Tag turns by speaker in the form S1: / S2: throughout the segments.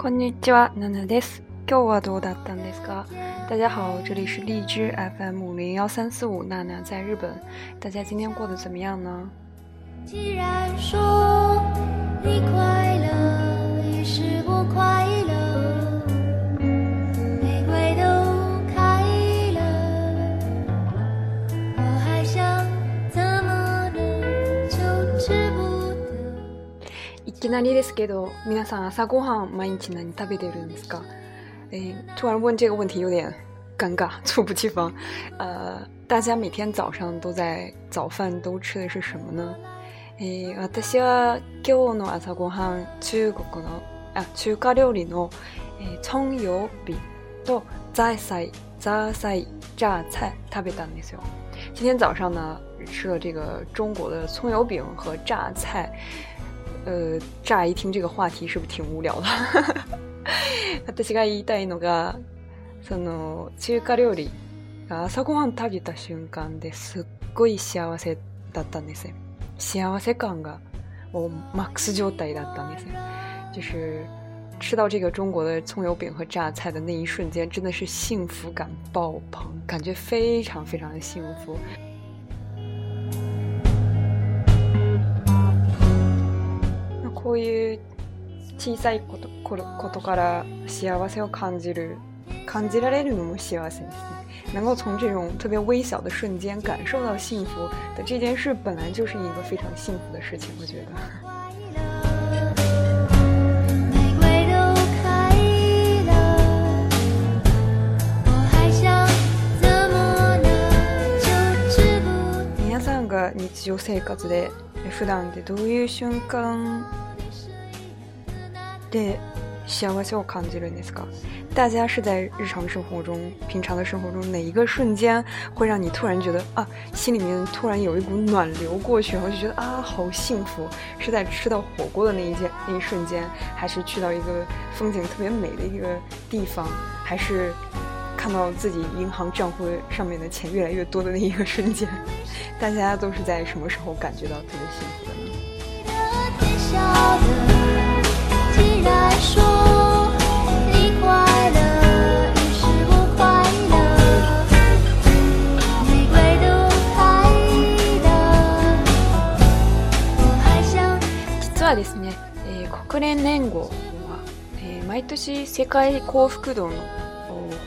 S1: こんにちは、ナナです。今日はどうだったんですか？大家好，这里是荔枝 FM 零幺三四五，娜娜在日本。大家今天过得怎么样呢？既然说你快 なりですけど、皆さん朝ごはん毎日何食べてるんですか？哎，突然问这个问题有点尴尬，猝不及防。呃，大家每天早上都在早饭都吃的是什么呢？え、私は今日の朝ごはん中国のあ中華料理の葱油饼とザーサイザーサイ榨菜食べたんですよ。今天早上呢吃了这个中国的葱油饼和榨菜。 呃，乍一听这个话题是不是挺无聊的？私が言いたいのが、その中華料理が朝ごはん食べた瞬間ですっごい幸せだったんですね。幸せ感がもうマックス状態だったんですね。就是吃到这个中国的葱油饼和榨菜的那一瞬间，真的是幸福感爆棚，感觉非常非常的幸福。 こういう小さいことことから幸せを感じる感じられるのも幸せですね。能够从这种特别微小的瞬间感受到幸福的这件事，本来就是一个非常幸福的事情。我觉得。皆さんが日常生活で普段でどういう瞬間で幸せを感じるんですか？大家是在日常生活中、平常的生活中哪一个瞬间会让你突然觉得啊，心里面突然有一股暖流过去，然后就觉得啊，好幸福？是在吃到火锅的那一件那一瞬间，还是去到一个风景特别美的一个地方，还是看到自己银行账户上面的钱越来越多的那一个瞬间？大家都是在什么时候感觉到特别幸福 年号は、え、毎年世界幸福度の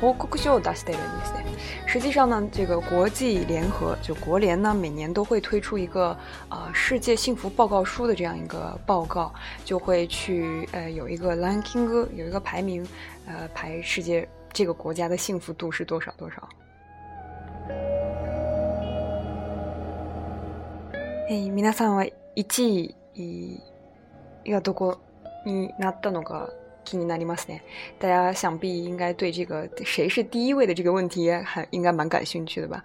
S1: 報告書を出してるんですね。实际上呢，这个国际联合就国联呢，每年都会推出一个世界幸福报告书的这样一个报告，就会去呃有一个有一个排名，呃排世界这个国家的幸福度是多少多少。さんは一位？になったのか。気になりますね。大家想必应该对这个谁是第一位的这个问题还应该蛮感兴趣的吧？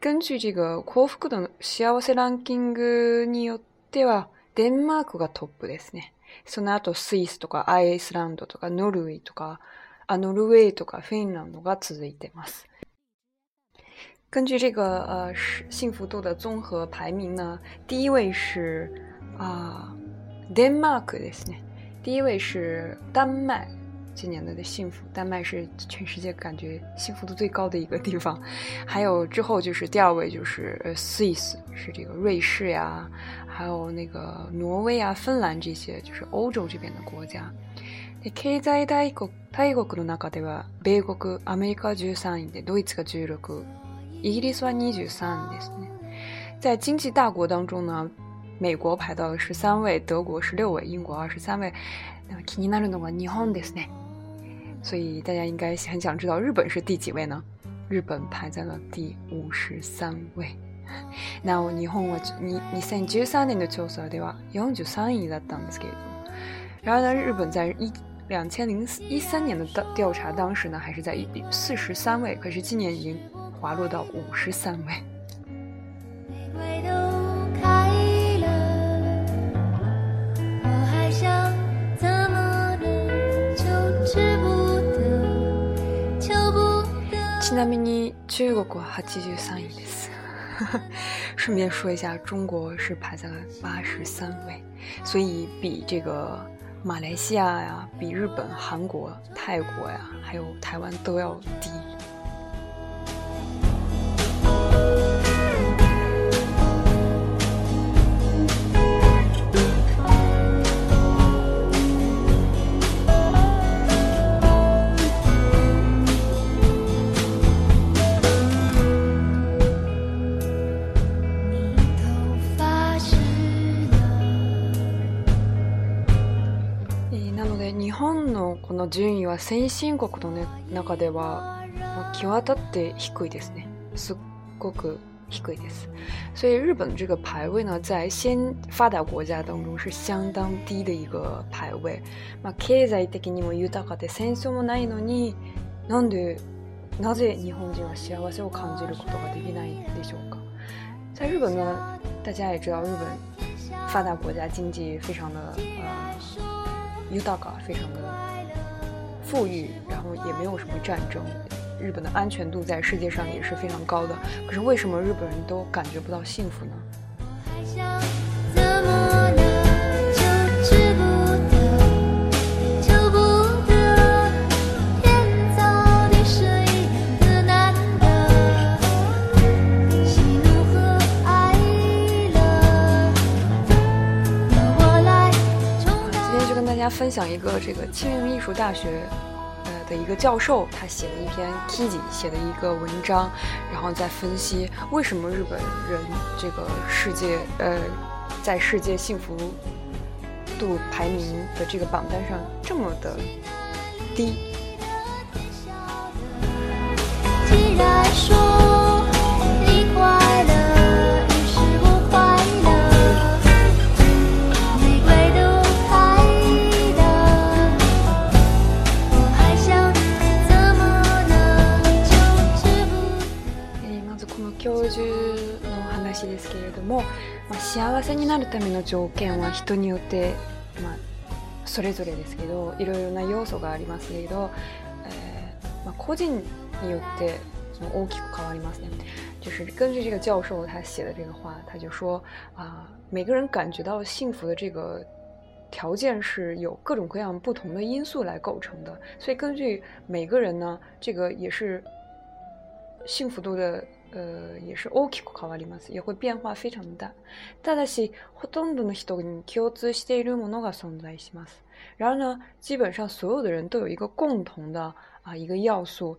S1: 根据这个幸福度の幸せランキングによっては、デンマークがトップですね。その後スイスとかアイスランドとかノルウェーとか、あノルウェーとかフィンランドが続いてます。根据这个呃幸福度的综合排名呢，第一位是啊デンマークですね。第一位是丹麦，今年的的幸福，丹麦是全世界感觉幸福度最高的一个地方。还有之后就是第二位就是呃 Swiss，是这个瑞士呀，还有那个挪威啊、芬兰这些就是欧洲这边的国家。経済大国大国の中では米国、アメリカ十三位でドイツが十六、イギリスは二十三ですね。在经济大国当中呢。 美国排到了十三位，德国十六位，英国二十三位。那么気になるのは日本ですね。所以大家应该很想知道日本是第几位呢？日本排在了第五十三位。那日本は二二千十三年の調査では四十三位だったんですけれども，然而呢，日本在一两千零一三年的调调查当时呢，还是在四十三位，可是今年已经滑落到五十三位。 ちなみに中国は83位です。顺便说一下，中国是排在了八十三位，所以比这个 马来西亚呀，比日本、韩国、泰国呀，还有台湾都要低。 は先進国の、ね、中では、まあ、際立って低いですね。すっごく低いです。所以日本这个排位呢，在先发达国家当中是相当低的一个排位。まあ、経済的にも豊かで戦争もないのに、なんでなぜ日本人は幸せを感じることができないでしょうか？在日本呢，大家也知道，日本发达国家经济非常的呃豊か，非常的。富裕，然后也没有什么战争，日本的安全度在世界上也是非常高的。可是为什么日本人都感觉不到幸福呢？享一个这个庆应艺术大学，呃的一个教授，他写的一篇 k i j i 写的一个文章，然后再分析为什么日本人这个世界呃在世界幸福度排名的这个榜单上这么的低。既然说。なるための条件は人によって、まあ、それぞれですけどいろいろな要素がありますけど、えーまあ、個人によってその大きく変わりますね。就是根据这个教授他写的这个话，他就说啊，每个人感觉到幸福的这个条件是有各种各样不同的因素来构成的，所以根据每个人呢，这个也是幸福度的。 呃，也是大きく変わります。也会变化非常大。ただし、ほとんどの人に共通しているものが存在します。然而呢，基本上所有的人都有一个共同的啊一个要素。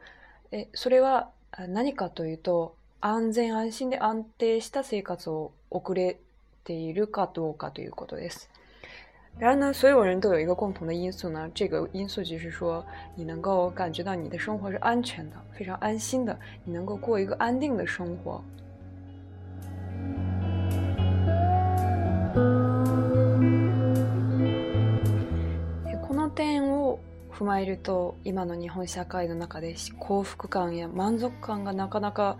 S1: え、それは何かというと、安全安心で安定した生活を送れているかどうかということです。然而呢，所有人都有一个共同的因素呢，这个因素就是说，你能够感觉到你的生活是安全的，非常安心的，你能够过一个安定的生活。この点を踏まえると、今の日本社会の中で幸福感や満足感がなかなか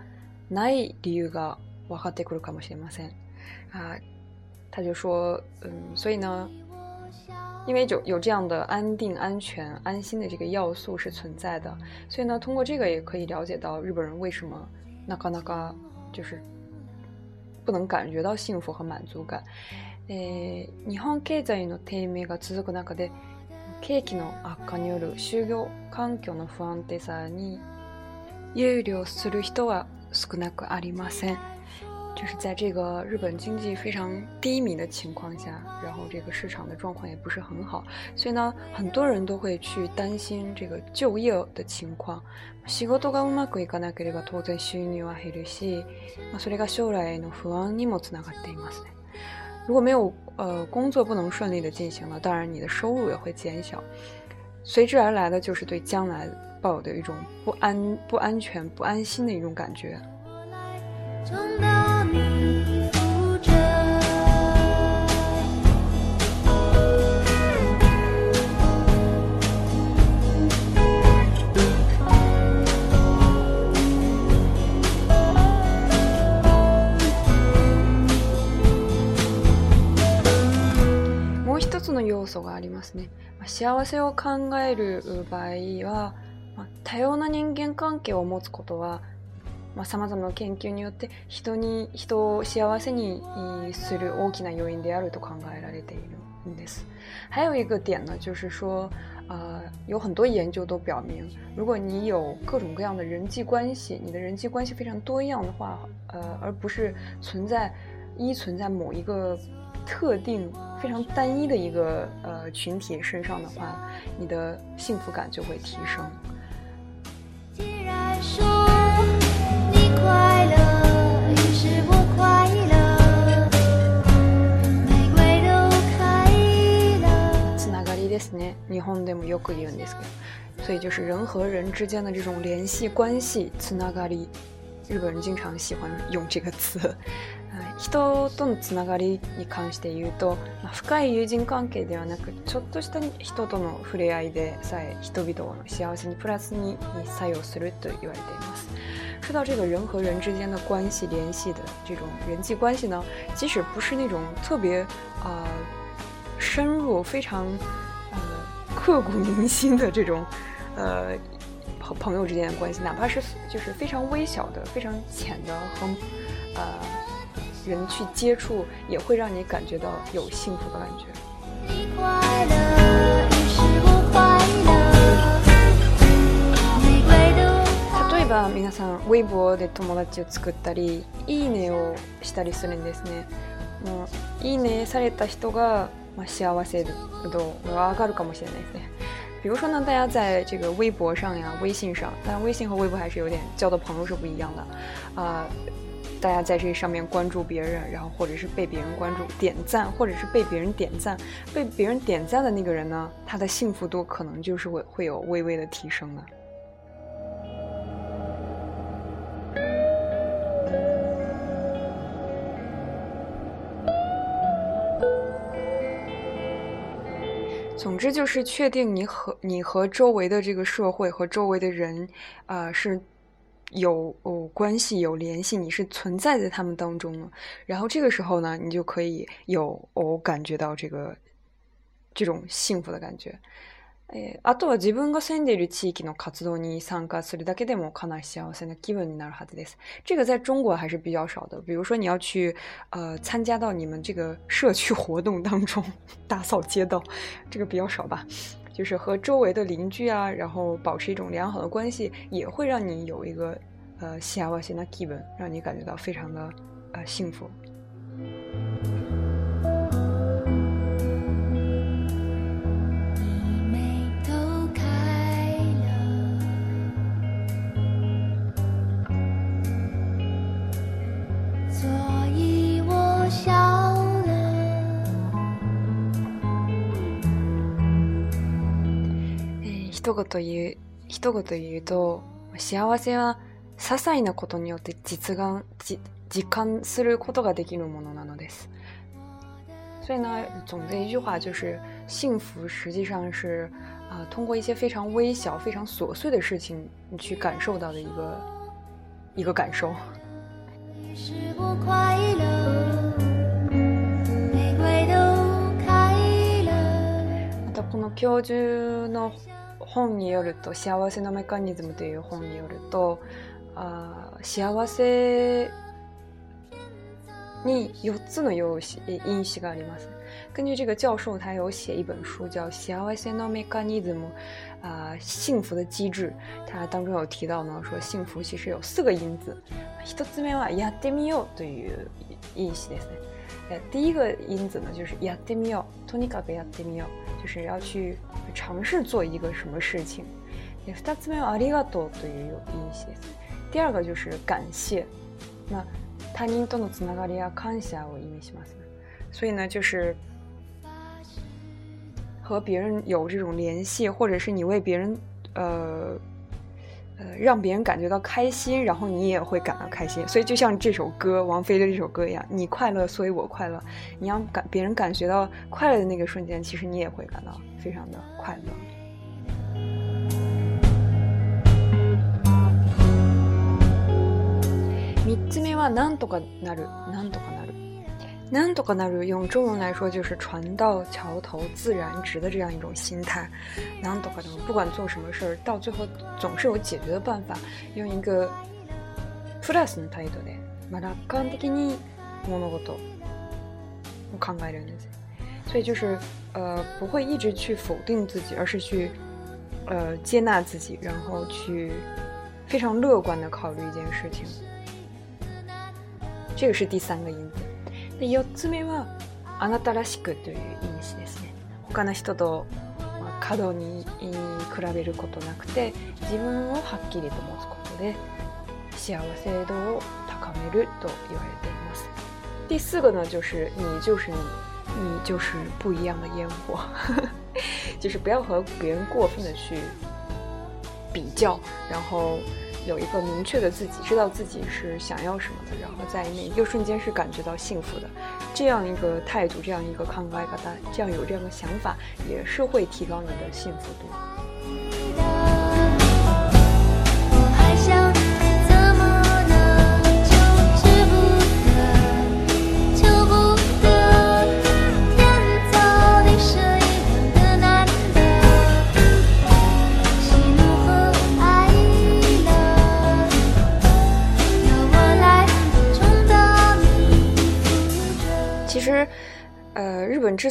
S1: ない理由が分かってくるかもしれません。啊，他就说，嗯，所以呢。 因为有有这样的安定、安全、安心的这个要素是存在的，所以呢，通过这个也可以了解到日本人为什么那个那个就是不能感觉到幸福和满足感。え日本経済の低迷が続く中で、景気の悪化による就業環境の不安定さに憂慮する人は少なくありません。就是在这个日本经济非常低迷的情况下，然后这个市场的状况也不是很好，所以呢，很多人都会去担心这个就业的情况。仕事がうまくいかなければ当然収入は減るし、それが将来の不安にもつながっていますね。如果没有呃工作不能顺利的进行了，当然你的收入也会减小，随之而来的就是对将来抱有的一种不安、不安全、不安心的一种感觉。 幸せを考える場合は、まあ多様な人間関係を持つことはさまあ、様々な研究によって人に人を幸せにする大きな要因であると考えられているんです。还有一个点呢，就是说，呃，有很多研究都表明，如果你有各种各样的人际关系，你的人际关系非常多样的话，呃，而不是存在依存在某一个特定非常单一的一个呃群体身上的话，你的幸福感就会提升。既然说ですね。日本でもよく言うんですけど，所以就是人和人之间的这种联系关系，つながり。日本人经常喜欢用这个词。 人とのつながりに関して言うと、深い友人関係ではなく、ちょっとした人との触れ合いでさえ人々の幸せにプラスに作用すると言われています。说到这个人和人之间的关系联系的这种人际关系呢，即使不是那种特别啊、呃、深入、非常刻骨铭心的这种，呃，朋朋友之间的关系，哪怕是就是非常微小的、非常浅的和呃人去接触，也会让你感觉到有幸福的感觉。例えば皆さん、微博で友達を作ったり、いいねをしたりするんですね。もういいねされた人が嘛，幸せ度上がるかもしれないですね。比如说呢，大家在这个微博上呀、微信上，但微信和微博还是有点交的朋友是不一样的啊。 大家在这上面关注别人，然后或者是被别人关注、点赞，或者是被别人点赞，被别人点赞的那个人呢，他的幸福度可能就是会会有微微的提升的。总之就是确定你和你和周围的这个社会和周围的人，啊是有哦关系有联系，你是存在在他们当中的。然后这个时候呢，你就可以有哦感觉到这个这种幸福的感觉。えあとは自分が住んでいる地域の活動に参加するだけでもかなり幸せな気分になるはずです。这个在中国还是比较少的。比如说你要去呃参加到你们这个社区活动当中打扫街道，这个比较少吧。 就是和周围的邻居啊，然后保持一种良好的关系，也会让你有一个呃幸せな気分，让你感觉到非常的呃幸福。言言う一言言うと幸せは些細なことによって実感実感することができるものなのです。所以呢，总结一句话就是，幸福实际上是啊、呃，通过一些非常微小、非常琐碎的事情，你去感受到的一个一个感受。またこの教授の本によると「幸せのメカニズム」という本によるとあ幸せに4つの用子因子があります。根据这个教授，他有写一本书叫《幸せのメカニズム》，啊，幸福的机制。他当中有提到呢，说幸福其实有四个因子。一つ目はやってみようという因子ですね。第一个因子呢，就是やってみよう。とにかくやってみよう，就是要去尝试做一个什么事情。二つ目はありがとうという因子です。第二个就是感谢。那他人とのつながりや感謝を意味します。所以呢，就是和别人有这种联系，或者是你为别人，呃。 呃，让别人感觉到开心，然后你也会感到开心。所以就像这首歌，王菲的这首歌一样，你快乐，所以我快乐。你让感别人感觉到快乐的那个瞬间，其实你也会感到非常的快乐。三つ目はなんとかなる、なんとかなる。 なんとかなる用中文来说就是船到桥头自然直的这样一种心态。なんとか的不管做什么事儿，到最后总是有解决的办法。用一个プラスの態度で、まあ楽観的に物事を考えるんです。 所以就是呃不会一直去否定自己，而是去呃接纳自己，然后去非常乐观的考虑一件事情。这个是第三个因子。 で四つ目はあなたらしくという意味ですね。他の人と過度に比べることなくて自分をはっきりと持つことで幸せ度を高めると言われています。第四个呢，就是你就是你，你就是不一样的烟火，就是 不要和别人过分的去比较，然后有一个明确的自己，知道自己是想要什么的，然后在那一个瞬间是感觉到幸福的，这样一个态度，这样一个抗外嘎达，这样有这样的想法，也是会提高你的幸福度。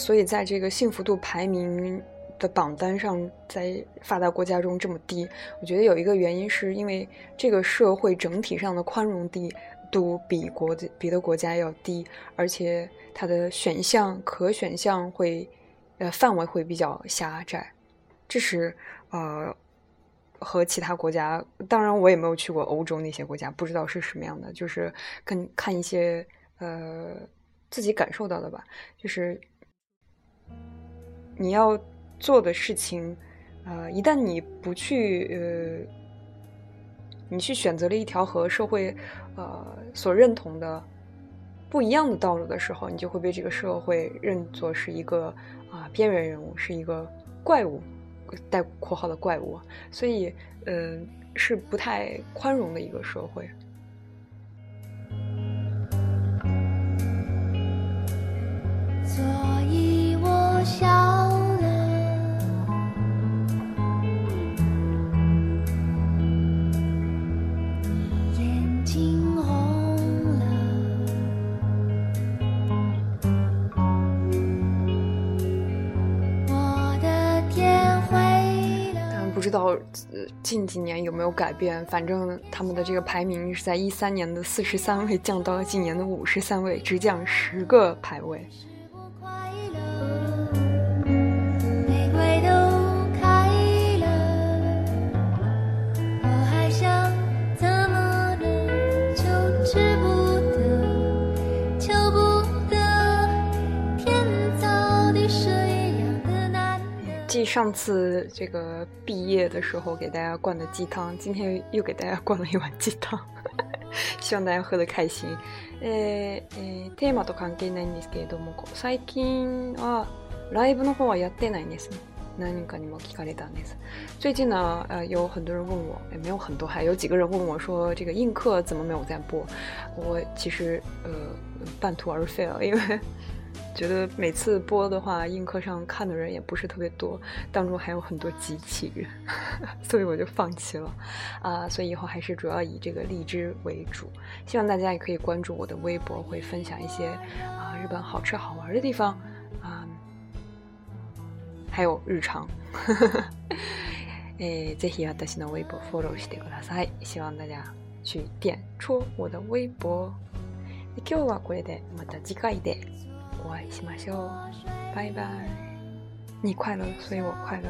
S1: 所以在这个幸福度排名的榜单上，在发达国家中这么低，我觉得有一个原因，是因为这个社会整体上的宽容度比国别的国家要低，而且它的选项可选项会呃范围会比较狭窄，这是呃和其他国家，当然我也没有去过欧洲那些国家，不知道是什么样的，就是跟看一些呃自己感受到的吧，就是。你要做的事情，呃，一旦你不去，呃，你去选择了一条和社会，呃，所认同的不一样的道路的时候，你就会被这个社会认作是一个啊边缘人物，是一个怪物，带括号的怪物，所以，嗯，是不太宽容的一个社会。近几年有没有改变，反正他们的这个排名是在一三年的四十三位降到了今年的五十三位，只降十个排位。上次这个毕业的时候给大家灌的鸡汤，今天又给大家灌了一碗鸡汤，希望大家喝得开心。ええテーマと関係ないんですけれども、最近はライブの方はやってないんですね。何かにも聞かれたんです。最近呢，呃，有很多人问我，也没有很多，还有几个人问我说，这个映客怎么没有在播？我其实呃半途而废了，因为。 觉得每次播的话，映客上看的人也不是特别多，当中还有很多机器人，所以我就放弃了。啊，所以以后还是主要以这个荔枝为主。希望大家也可以关注我的微博，会分享一些啊日本好吃好玩的地方啊，还有日常。诶，ぜひ私の微博 follow してください。希望大家去点戳我的微博。今日はこれでまた次回で。 我爱喜马秀，拜拜。你快乐，所以我快乐。